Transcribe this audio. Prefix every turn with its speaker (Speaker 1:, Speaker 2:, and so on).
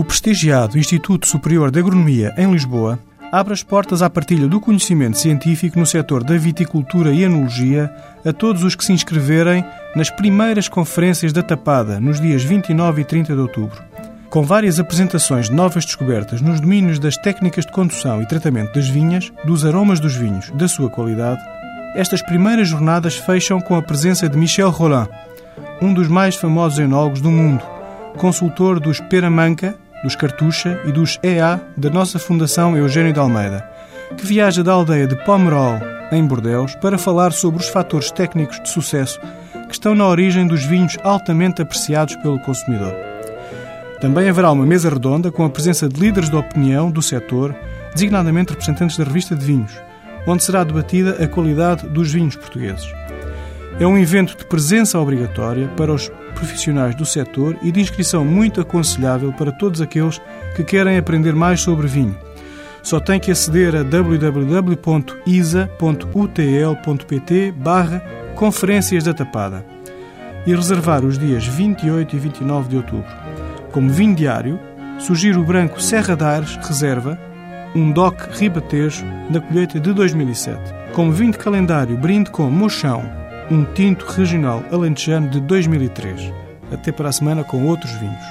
Speaker 1: O prestigiado Instituto Superior de Agronomia, em Lisboa, abre as portas à partilha do conhecimento científico no setor da viticultura e enologia a todos os que se inscreverem nas primeiras conferências da Tapada, nos dias 29 e 30 de outubro. Com várias apresentações de novas descobertas nos domínios das técnicas de condução e tratamento das vinhas, dos aromas dos vinhos, da sua qualidade, estas primeiras jornadas fecham com a presença de Michel Roland, um dos mais famosos enólogos do mundo, consultor dos Peramanca, dos Cartucha e dos EA da nossa Fundação Eugênio de Almeida, que viaja da aldeia de Pomerol, em Bordeus, para falar sobre os fatores técnicos de sucesso que estão na origem dos vinhos altamente apreciados pelo consumidor. Também haverá uma mesa redonda com a presença de líderes de opinião do setor, designadamente representantes da revista de vinhos, onde será debatida a qualidade dos vinhos portugueses. É um evento de presença obrigatória para os profissionais do setor e de inscrição muito aconselhável para todos aqueles que querem aprender mais sobre vinho. Só tem que aceder a www.isa.utl.pt barra Conferências da Tapada e reservar os dias 28 e 29 de outubro. Como vinho diário, sugiro o branco Serra d'Ares Reserva, um DOC Ribatejo da colheita de 2007. Como vinho de calendário, brinde com Mochão, um tinto regional alentejano de 2003. Até para a semana com outros vinhos.